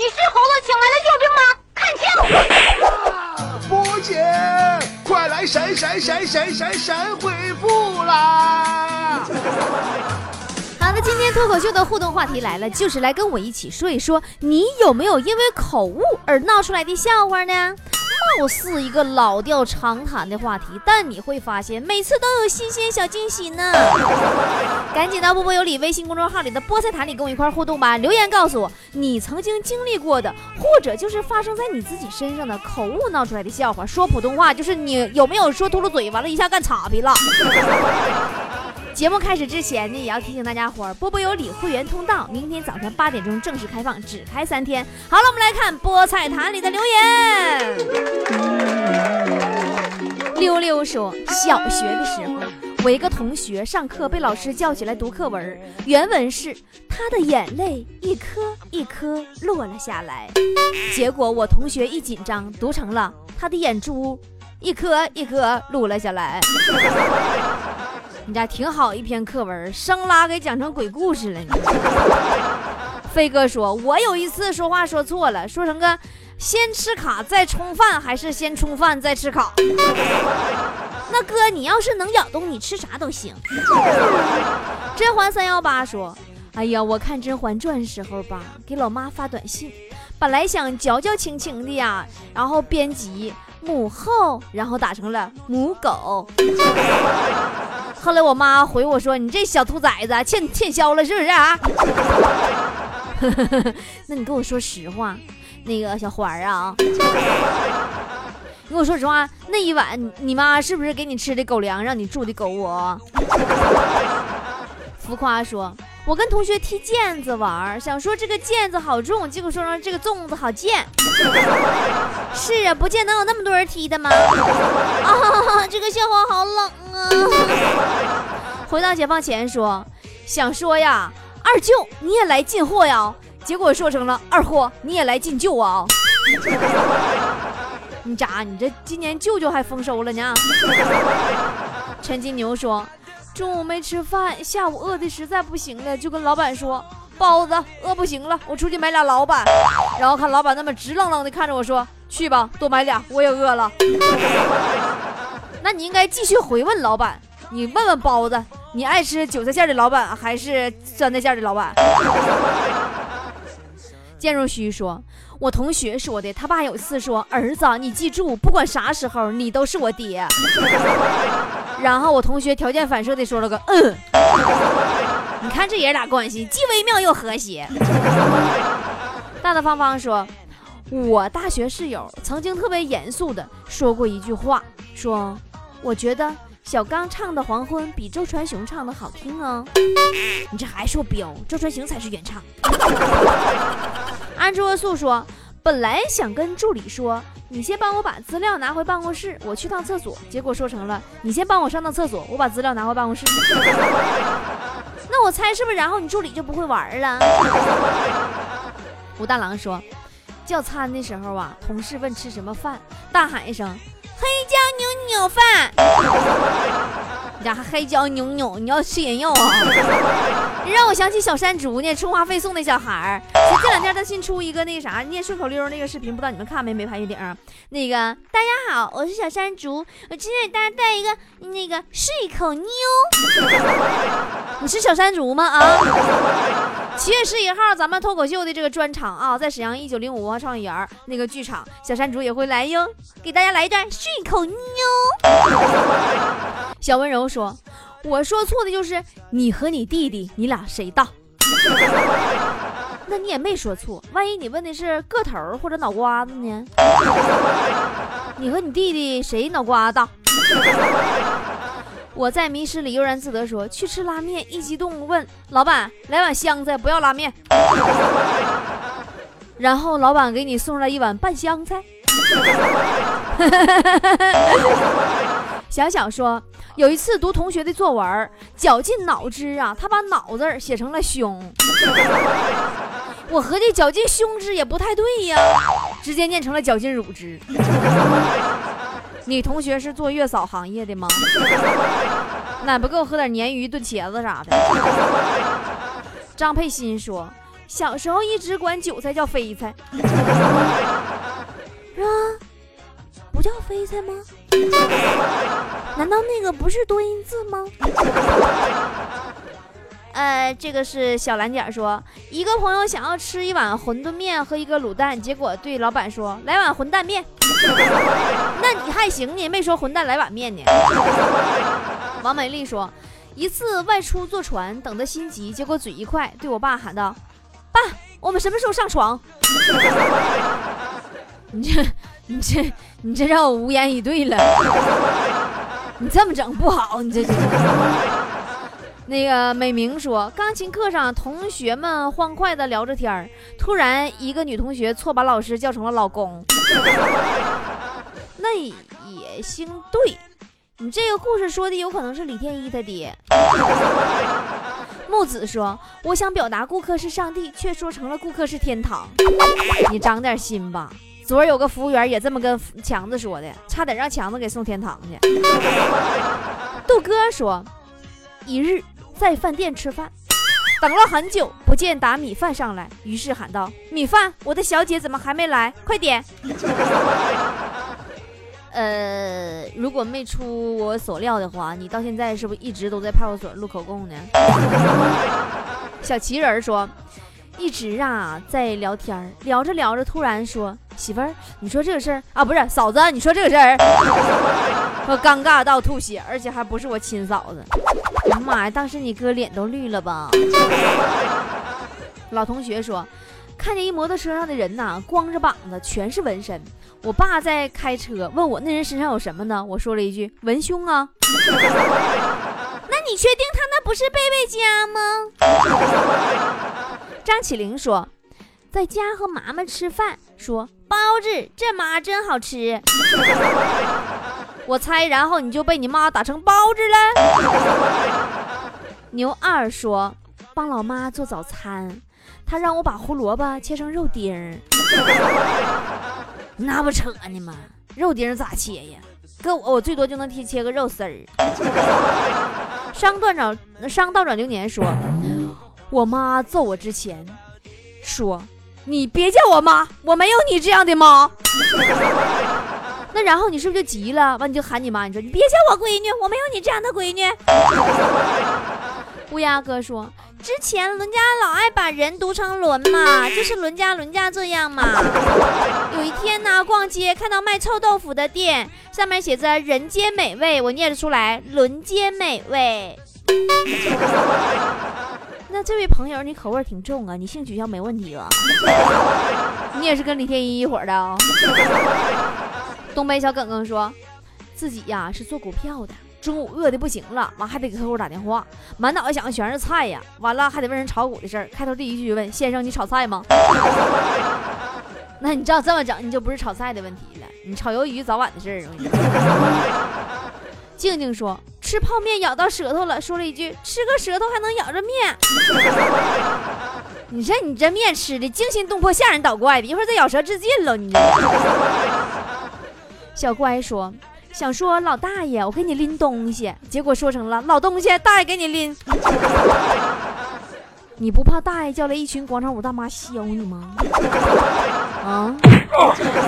你是猴子请来的救兵吗？看清！波姐，快来闪闪闪闪闪闪回复啦！好的，今天脱口秀的互动话题来了，就是来跟我一起说一说，你有没有因为口误而闹出来的笑话呢？又是一个老调常谈的话题，但你会发现每次都有新鲜小惊喜呢。赶紧到波波有理微信公众号里的菠菜坛里跟我一块互动吧，留言告诉我你曾经经历过的，或者就是发生在你自己身上的口误闹出来的笑话。说普通话就是你有没有说秃噜嘴，完了一下干岔皮了。节目开始之前呢，也要提醒大家伙儿，波波有理会员通道明天早上八点钟正式开放，只开三天。好了，我们来看菠菜坛里的留言。溜溜说，小学的时候，我一个同学上课被老师叫起来读课文，原文是他的眼泪一颗一颗落了下来，结果我同学一紧张，读成了他的眼珠一颗一颗落了下来。你家挺好一篇课文，生拉给讲成鬼故事了。飞哥说：“我有一次说话说错了，说成个先吃卡再冲饭，还是先冲饭再吃卡？那哥，你要是能咬动，你吃啥都行。”甄嬛三幺八说：“哎呀，我看《甄嬛传》时候吧，给老妈发短信，本来想矫矫情情的呀，然后编辑母后，然后打成了母狗。”后来我妈回我说：“你这小兔崽子欠欠销了是不是啊？” 那你跟我说实话，那个小花儿啊，你跟我说实话，那一晚你妈是不是给你吃的狗粮，让你住的狗窝？浮夸说：“我跟同学踢毽子玩，想说这个毽子好重，结果说成这个粽子好贱。是啊，不见能有那么多人踢的吗？啊，这个笑话好冷啊！回到解放前说，想说呀，二舅你也来进货呀，结果说成了二货你也来进舅啊！你咋？你这今年舅舅还丰收了呢？陈金牛说。中午没吃饭，下午饿的实在不行了，就跟老板说：“包子，饿不行了，我出去买俩老板。”然后看老板那么直愣愣的看着我说：“去吧，多买俩，我也饿了。”那你应该继续回问老板，你问问包子，你爱吃韭菜馅的老板还是酸菜馅的老板？建若虚说：“我同学说的，他爸有次说，儿子，你记住，不管啥时候，你都是我爹。”然后我同学条件反射的说了个嗯，你看这爷俩关系既微妙又和谐。大大方方说，我大学室友曾经特别严肃的说过一句话，说我觉得小刚唱的《黄昏》比周传雄唱的好听哦。你这还说彪，周传雄才是原唱。安卓素说，本来想跟助理说。你先帮我把资料拿回办公室，我去趟厕所。结果说成了，你先帮我上趟厕所，我把资料拿回办公室。那我猜是不是？然后你助理就不会玩了？武大郎说，叫餐的时候啊，同事问吃什么饭，大喊一声黑椒牛牛饭。你家还黑椒扭扭，你要吃人肉啊？让我想起小山竹呢，充话费送那小孩儿。这两天他新出一个那个啥念顺口溜那个视频，不知道你们看没？没拍月顶。那个大家好，我是小山竹，我今天给大家带一个那个顺口妞。你是小山竹吗？啊？七月十一号咱们脱口秀的这个专场啊，在沈阳一九零五文化创意园那个剧场，小山竹也会来哟，给大家来一段顺口溜。小温柔说：“我说错的就是你和你弟弟，你俩谁大？那你也没说错。万一你问的是个头或者脑瓜子呢？你和你弟弟谁脑瓜大？”我在迷失里悠然自得说：“去吃拉面。”一激动问老板：“来碗香菜，不要拉面。”然后老板给你送来一碗拌香菜。小小说，有一次读同学的作文，绞尽脑汁啊，他把脑字写成了胸。我合计绞尽胸汁也不太对呀，直接念成了绞尽乳汁。你同学是做月嫂行业的吗？奶不够喝点鲶鱼炖茄子啥的。张佩欣说，小时候一直管韭菜叫飞菜，是吧？不叫飞菜吗？难道那个不是多音字吗？呃，这个是小蓝点说，一个朋友想要吃一碗馄饨面和一个卤蛋，结果对老板说来碗混蛋面。那你还行呢，没说混蛋来碗面呢。王美丽说，一次外出坐船，等得心急，结果嘴一快，对我爸喊道：“爸，我们什么时候上床？” 你这，你这，你这让我无言以对了。你这么整不好，你这这。那个美明说，钢琴课上同学们欢快的聊着天儿，突然一个女同学错把老师叫成了老公。那也行，对你这个故事说的有可能是李天一他爹。木子说，我想表达顾客是上帝，却说成了顾客是天堂。你长点心吧。昨儿有个服务员也这么跟强子说的，差点让强子给送天堂去。杜哥说，一日。在饭店吃饭，等了很久，不见打米饭上来，于是喊道：“米饭，我的小姐怎么还没来？快点！” 呃，如果没出我所料的话，你到现在是不是一直都在派出所录口供呢？小奇人说：“一直啊在聊天，聊着聊着，突然说，媳妇儿，你说这个事儿啊，不是嫂子，你说这个事儿，我尴尬到吐血，而且还不是我亲嫂子。”妈呀！当时你哥脸都绿了吧？老同学说，看见一摩托车上的人呐，光着膀子，全是纹身。我爸在开车，问我那人身上有什么呢？我说了一句文胸啊。那你确定他那不是贝贝家吗？张起灵说，在家和妈妈吃饭，说包子这妈真好吃。我猜，然后你就被你妈打成包子了。牛二说，帮老妈做早餐，他让我把胡萝卜切成肉丁儿。那不扯呢吗？肉丁咋切呀？搁我，我最多就能切切个肉丝儿。商断转，商倒转流年说，我妈揍我之前说，你别叫我妈，我没有你这样的妈。那然后你是不是就急了？完你就喊你妈，你说你别叫我闺女，我没有你这样的闺女。乌鸦哥说，之前伦家老爱把人读成伦嘛，就是伦家伦家这样嘛。有一天呢，逛街看到卖臭豆腐的店，上面写着“人间美味”，我念得出来“伦间美味”。那这位朋友，你口味挺重啊，你性取向没问题吧？你也是跟李天一一伙的啊？东北小耿耿说，自己呀是做股票的，中午饿的不行了，完还得给客户打电话，满脑袋想的全是菜呀，完了还得问人炒股的事儿。开头第一句问先生，你炒菜吗？那你照这么整，你就不是炒菜的问题了，你炒鱿鱼早晚的事儿。静静说，吃泡面咬到舌头了，说了一句，吃个舌头还能咬着面。你说你这面吃的惊心动魄，吓人捣怪的，一会儿再咬舌自尽了你。小乖说：“想说老大爷，我给你拎东西，结果说成了老东西，大爷给你拎。你不怕大爷叫来一群广场舞大妈削你吗？”啊！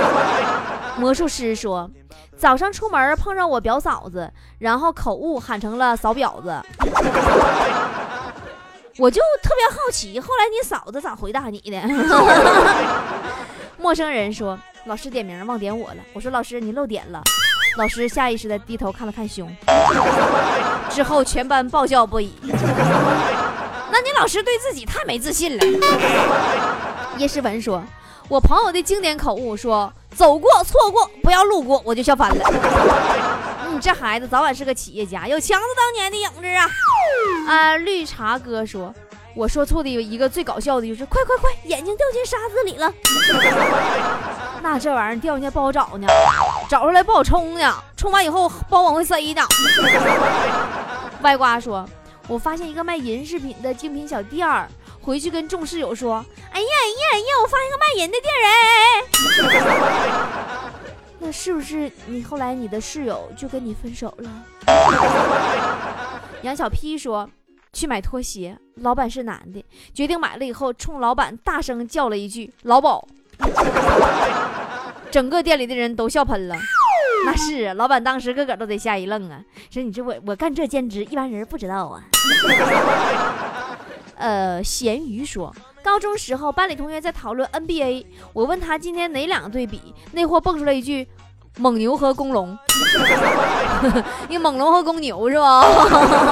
魔术师说：“早上出门碰上我表嫂子，然后口误喊成了嫂婊子。”我就特别好奇，后来你嫂子咋回答你的？陌生人说。老师点名忘点我了，我说老师你漏点了，老师下意识的低头看了看胸，之后全班爆笑不已。那你老师对自己太没自信了。叶诗文说，我朋友的经典口误说走过错过不要路过，我就笑翻了。你这孩子早晚是个企业家，有强子当年的影子啊。啊，绿茶哥说。我说错的有一个最搞笑的就是快快快，眼睛掉进沙子里了。那这玩意儿掉进去不好找呢，找出来不好冲呢，冲完以后不好往回塞呢。歪瓜说，我发现一个卖银饰品的精品小店儿，回去跟众室友说，哎呀哎呀哎呀，我发现个卖银的店儿哎。那是不是你后来你的室友就跟你分手了？杨小 P 说。去买拖鞋，老板是男的，决定买了以后，冲老板大声叫了一句“老鸨”，整个店里的人都笑喷了。那是啊，老板当时个个都得吓一愣啊，说你这我我干这兼职，一般人不知道啊。呃，咸鱼说，高中时候班里同学在讨论 NBA，我问他今天哪两个队比，那货蹦出来一句。蒙牛和公龙，你猛龙和公牛是吧？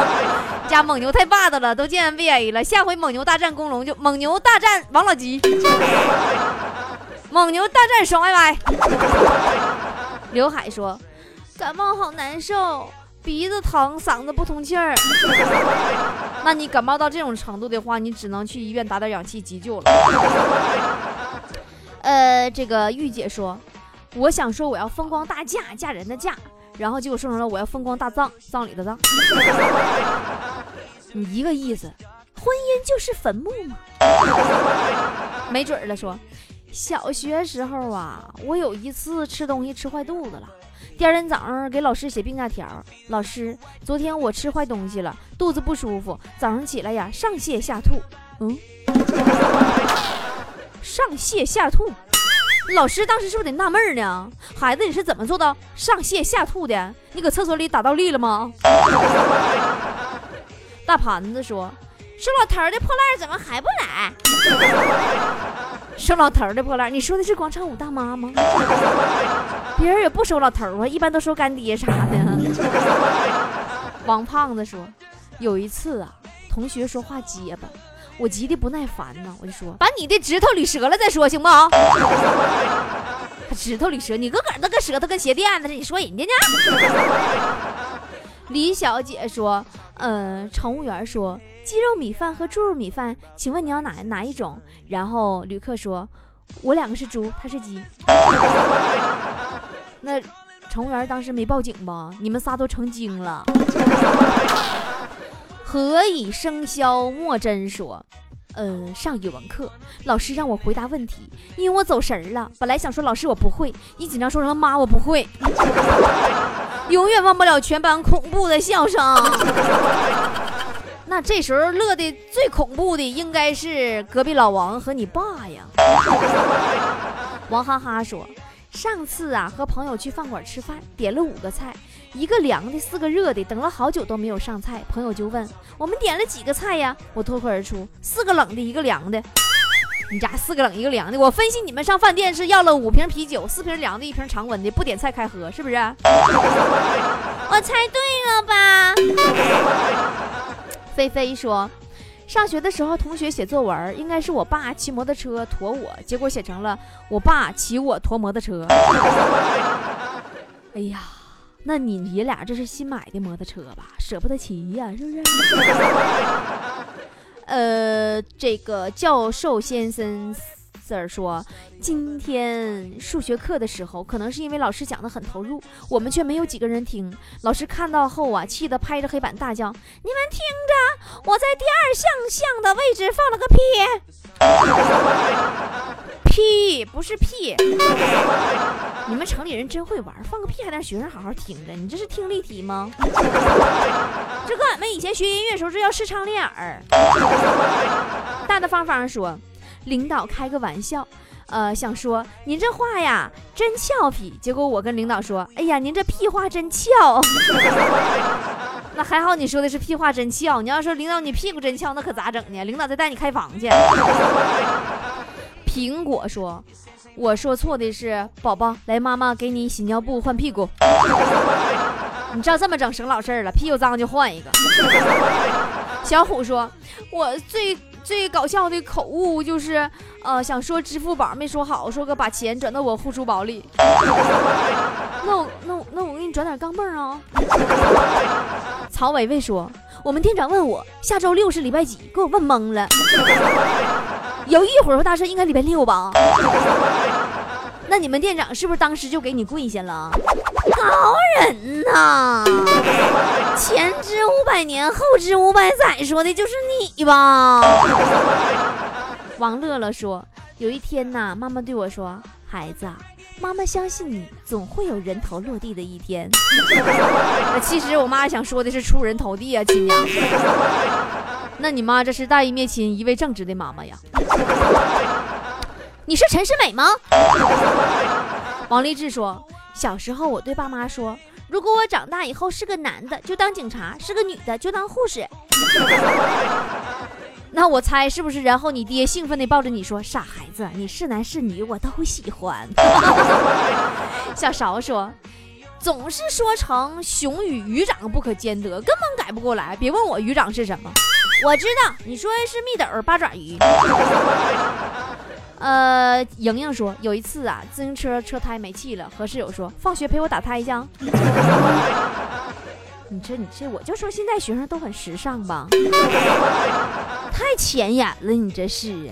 家蒙牛太霸道了，都进 NBA 了。下回蒙牛大战公龙就蒙牛大战王老吉，蒙牛大战爽歪歪。刘海说：“感冒好难受，鼻子疼，嗓子不通气儿。那你感冒到这种程度的话，你只能去医院打点氧气急救了。”呃，这个玉姐说。我想说我要风光大嫁，嫁人的嫁，然后结果说成了我要风光大葬，葬礼的葬。你一个意思，婚姻就是坟墓吗？没准儿了。说小学时候啊，我有一次吃东西吃坏肚子了，第二天早上给老师写病假条，老师，昨天我吃坏东西了，肚子不舒服，早上起来呀上泻下吐。嗯，上泻下吐。老师当时是不是得纳闷呢？孩子，你是怎么做到上泻下吐的？你搁厕所里打倒立了吗？大盘子说：“收老头的破烂怎么还不来？”收老头的破烂，你说的是广场舞大妈吗？别人也不收老头啊，一般都收干爹啥的。王胖子说：“有一次啊，同学说话结巴。”我急的不耐烦呢，我就说把你的指头捋折了再说，行不？指头捋折，你个个那个舌头跟鞋垫子似的，你说人家呢？李小姐说，嗯，乘务员说鸡肉米饭和猪肉米饭，请问你要哪哪一种？然后旅客说，我两个是猪，他是鸡。那乘务员当时没报警吧？你们仨都成精了。何以笙箫默真说，呃，上语文课，老师让我回答问题，因为我走神了。本来想说老师我不会，一紧张说成了妈我不会，永远忘不了全班恐怖的笑声。那这时候乐的最恐怖的应该是隔壁老王和你爸呀。王哈哈说，上次啊和朋友去饭馆吃饭，点了五个菜。一个凉的，四个热的，等了好久都没有上菜，朋友就问我们点了几个菜呀？我脱口而出四个冷的，一个凉的。你家四个冷一个凉的，我分析你们上饭店是要了五瓶啤酒，四瓶凉的，一瓶常温的，不点菜开喝，是不是？我猜对？菲菲说，上学的时候同学写作文，应该是我爸骑摩托车驮我，结果写成了我爸骑我驮摩托车。哎呀！那你爷俩这是新买的摩托车吧？舍不得骑呀，是不是？呃，这个教授先生 Sir 说，今天数学课的时候，可能是因为老师讲的很投入，我们却没有几个人听。老师看到后啊，气得拍着黑板大叫：“你们听着，我在第二项项的位置放了个屁。”屁不是屁，你们城里人真会玩，放个屁还让学生好好听着，你这是听力题吗？这跟俺们以前学音乐时候这叫视唱练耳。大大方方说，领导开个玩笑，呃，想说您这话呀真俏皮，结果我跟领导说，哎呀，您这屁话真俏。那还好你说的是屁话真俏，你要说领导你屁股真翘，那可咋整呢？领导再带你开房去。苹果说：“我说错的是，宝宝，来，妈妈给你洗尿布换屁股。你照这么整省老事儿了，屁股脏就换一个。”小虎说：“我最最搞笑的口误就是，呃，想说支付宝没说好，说个把钱转到我护舒宝里。那我那我那我给你转点钢镚啊。”曹伟伟说：“我们店长问我下周六是礼拜几，给我问懵了。”犹豫一会儿，大声应该礼拜六吧？那你们店长是不是当时就给你跪下了？高人呐！前知五百年，后知五百载，说的就是你吧？王乐乐说，有一天呐，妈妈对我说：“孩子，妈妈相信你，总会有人头落地的一天。其实我妈想说的是出人头地啊，亲家。那你妈这是大义灭亲、一位正直的妈妈呀？你是陈世美吗？王励志说，小时候我对爸妈说，如果我长大以后是个男的，就当警察；是个女的，就当护士。那我猜是不是？然后你爹兴奋地抱着你说：“傻孩子，你是男是女我都喜欢。”小勺说：“总是说成熊与鱼长不可兼得，根本改不过来。别问我鱼长是什么，我知道你说的是蜜豆八爪鱼。”呃，莹莹说有一次啊，自行车车胎没气了，和室友说：“放学陪我打胎去。”你这你这，我就说现在学生都很时尚吧，太前沿了，你这是。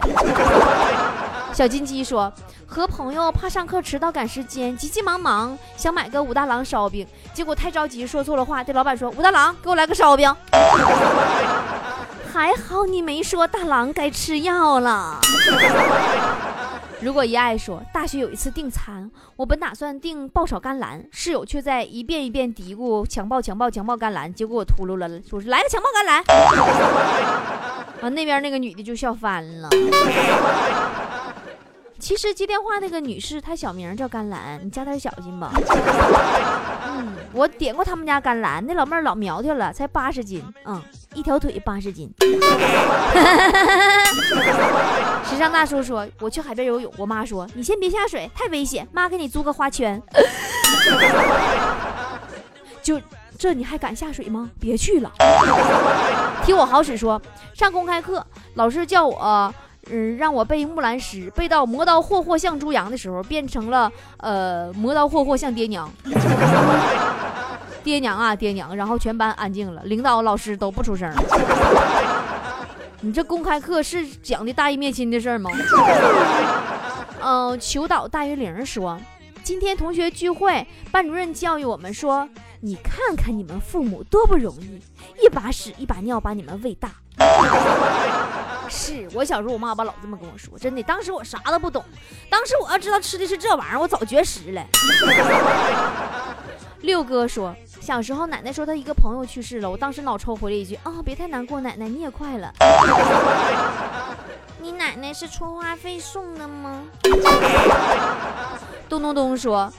小金鸡说，和朋友怕上课迟到赶时间，急急忙忙想买个武大郎烧饼，结果太着急说错了话，对老板说：“武大郎，给我来个烧饼。”还好你没说大郎该吃药了。如果一爱说，大学有一次订餐，我本打算订爆炒甘蓝，室友却在一遍一遍嘀咕强暴强暴强暴甘蓝，结果我秃噜了，说是来个强暴甘蓝。完那边那个女的就笑翻了。其实接电话那个女士，她小名叫甘蓝，你加点小心吧。嗯，我点过他们家甘蓝，那老妹儿老苗条了，才八十斤，嗯，一条腿八十斤。时尚大叔说：“我去海边游泳。”我妈说：“你先别下水，太危险。”妈给你租个花圈。就这你还敢下水吗？别去了。听我好使说，上公开课，老师叫我。嗯，让我背木兰诗，背到磨刀霍霍向猪羊的时候，变成了呃磨刀霍霍向爹娘，爹娘啊爹娘，然后全班安静了，领导老师都不出声。你这公开课是讲的大义灭亲的事吗？嗯，求导大于零说，今天同学聚会，班主任教育我们说，你看看你们父母多不容易，一把屎一把尿把你们喂大。是我小时候，我妈爸老这么跟我说，真的。当时我啥都不懂，当时我要知道吃的是这玩意儿，我早绝食了。六哥说，小时候奶奶说他一个朋友去世了，我当时脑抽回了一句啊，别太难过，奶奶你也快了。你奶奶是充话费送的吗？咚咚咚说。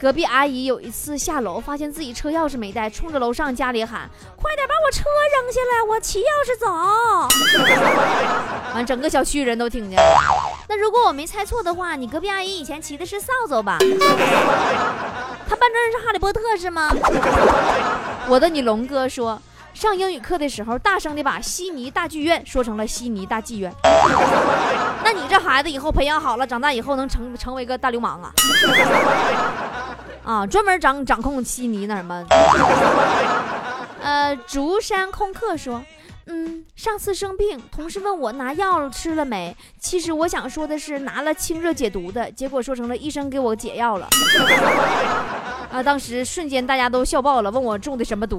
隔壁阿姨有一次下楼，发现自己车钥匙没带，冲着楼上家里喊：“快点把我车扔下来，我骑钥匙走。”完，整个小区人都听见了。那如果我没猜错的话，你隔壁阿姨以前骑的是扫帚吧？她班主任是哈利波特是吗？我的你龙哥说，上英语课的时候，大声的把悉尼大剧院说成了悉尼大妓院。那你这孩子以后培养好了，长大以后能成成为个大流氓啊？啊，专门掌掌控悉尼那什么？呃，竹山空客说，嗯，上次生病，同事问我拿药吃了没，其实我想说的是拿了清热解毒的，结果说成了医生给我解药了。啊，当时瞬间大家都笑爆了，问我中的什么毒。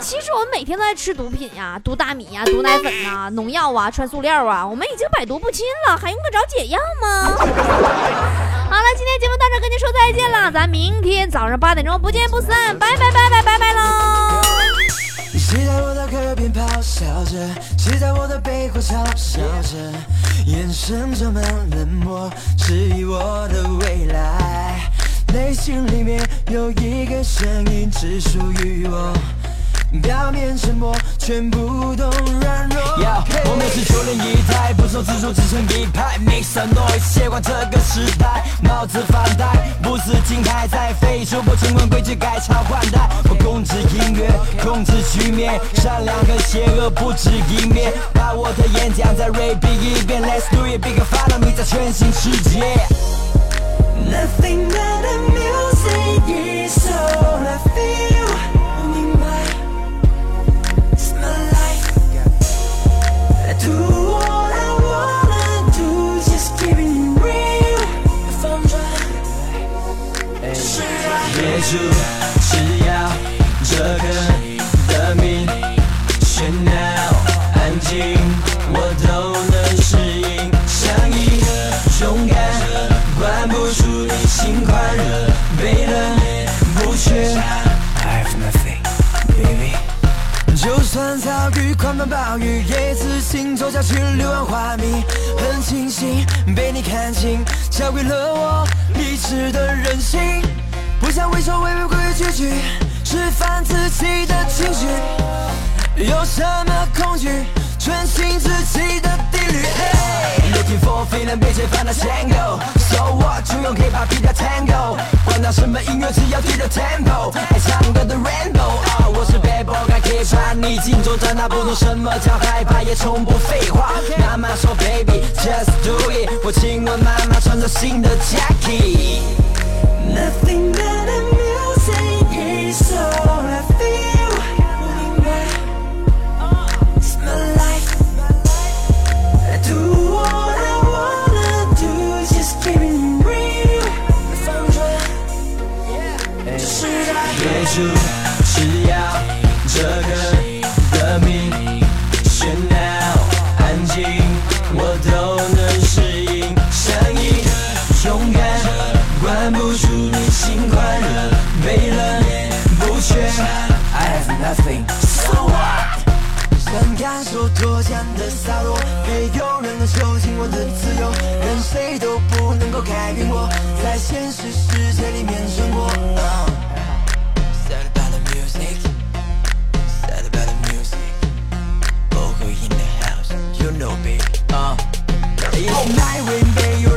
其实我们每天都在吃毒品呀，毒大米呀，毒奶粉呐，农药啊，穿塑料啊，我们已经百毒不侵了，还用得着解药吗？好了，今天节目到这，跟您说再见了，咱明天早上八点钟不见不散，拜拜拜拜拜拜喽！谁在我的耳边咆哮着，谁在我的背后嘲笑着，眼神充满冷漠，质疑我的未来，内心里面有一个声音只属于我。表面沉默，全部都软弱。我们是九零一代，不受自主自成一派。Make some noise，切换这个时代。帽子反戴，不是金牌，在非洲不尽管规矩改朝换代。我控制音乐，控制局面，善良和邪恶不止一面。把我的演讲再 repeat 一遍，Let's do it，big follow me，在全新世界。被你看清，教会了我理智的任性，不想畏首畏尾规规矩矩，释放自己的情绪，有什么恐惧，存心自己的。Looking for feeling，别解放的 Tango，So what，就用 K-pop 比掉 Tango，管他什么音乐，只要对着 Tempo，爱唱歌的 Rainbow，我是 Bad boy，敢 K-pop，你心中长大，不懂什么叫害怕，也从不废话。妈妈说 Baby，just do it，我亲吻妈妈穿着新的 Jackie。Nothing 只要这个 know. Uh, it's my rain, babe.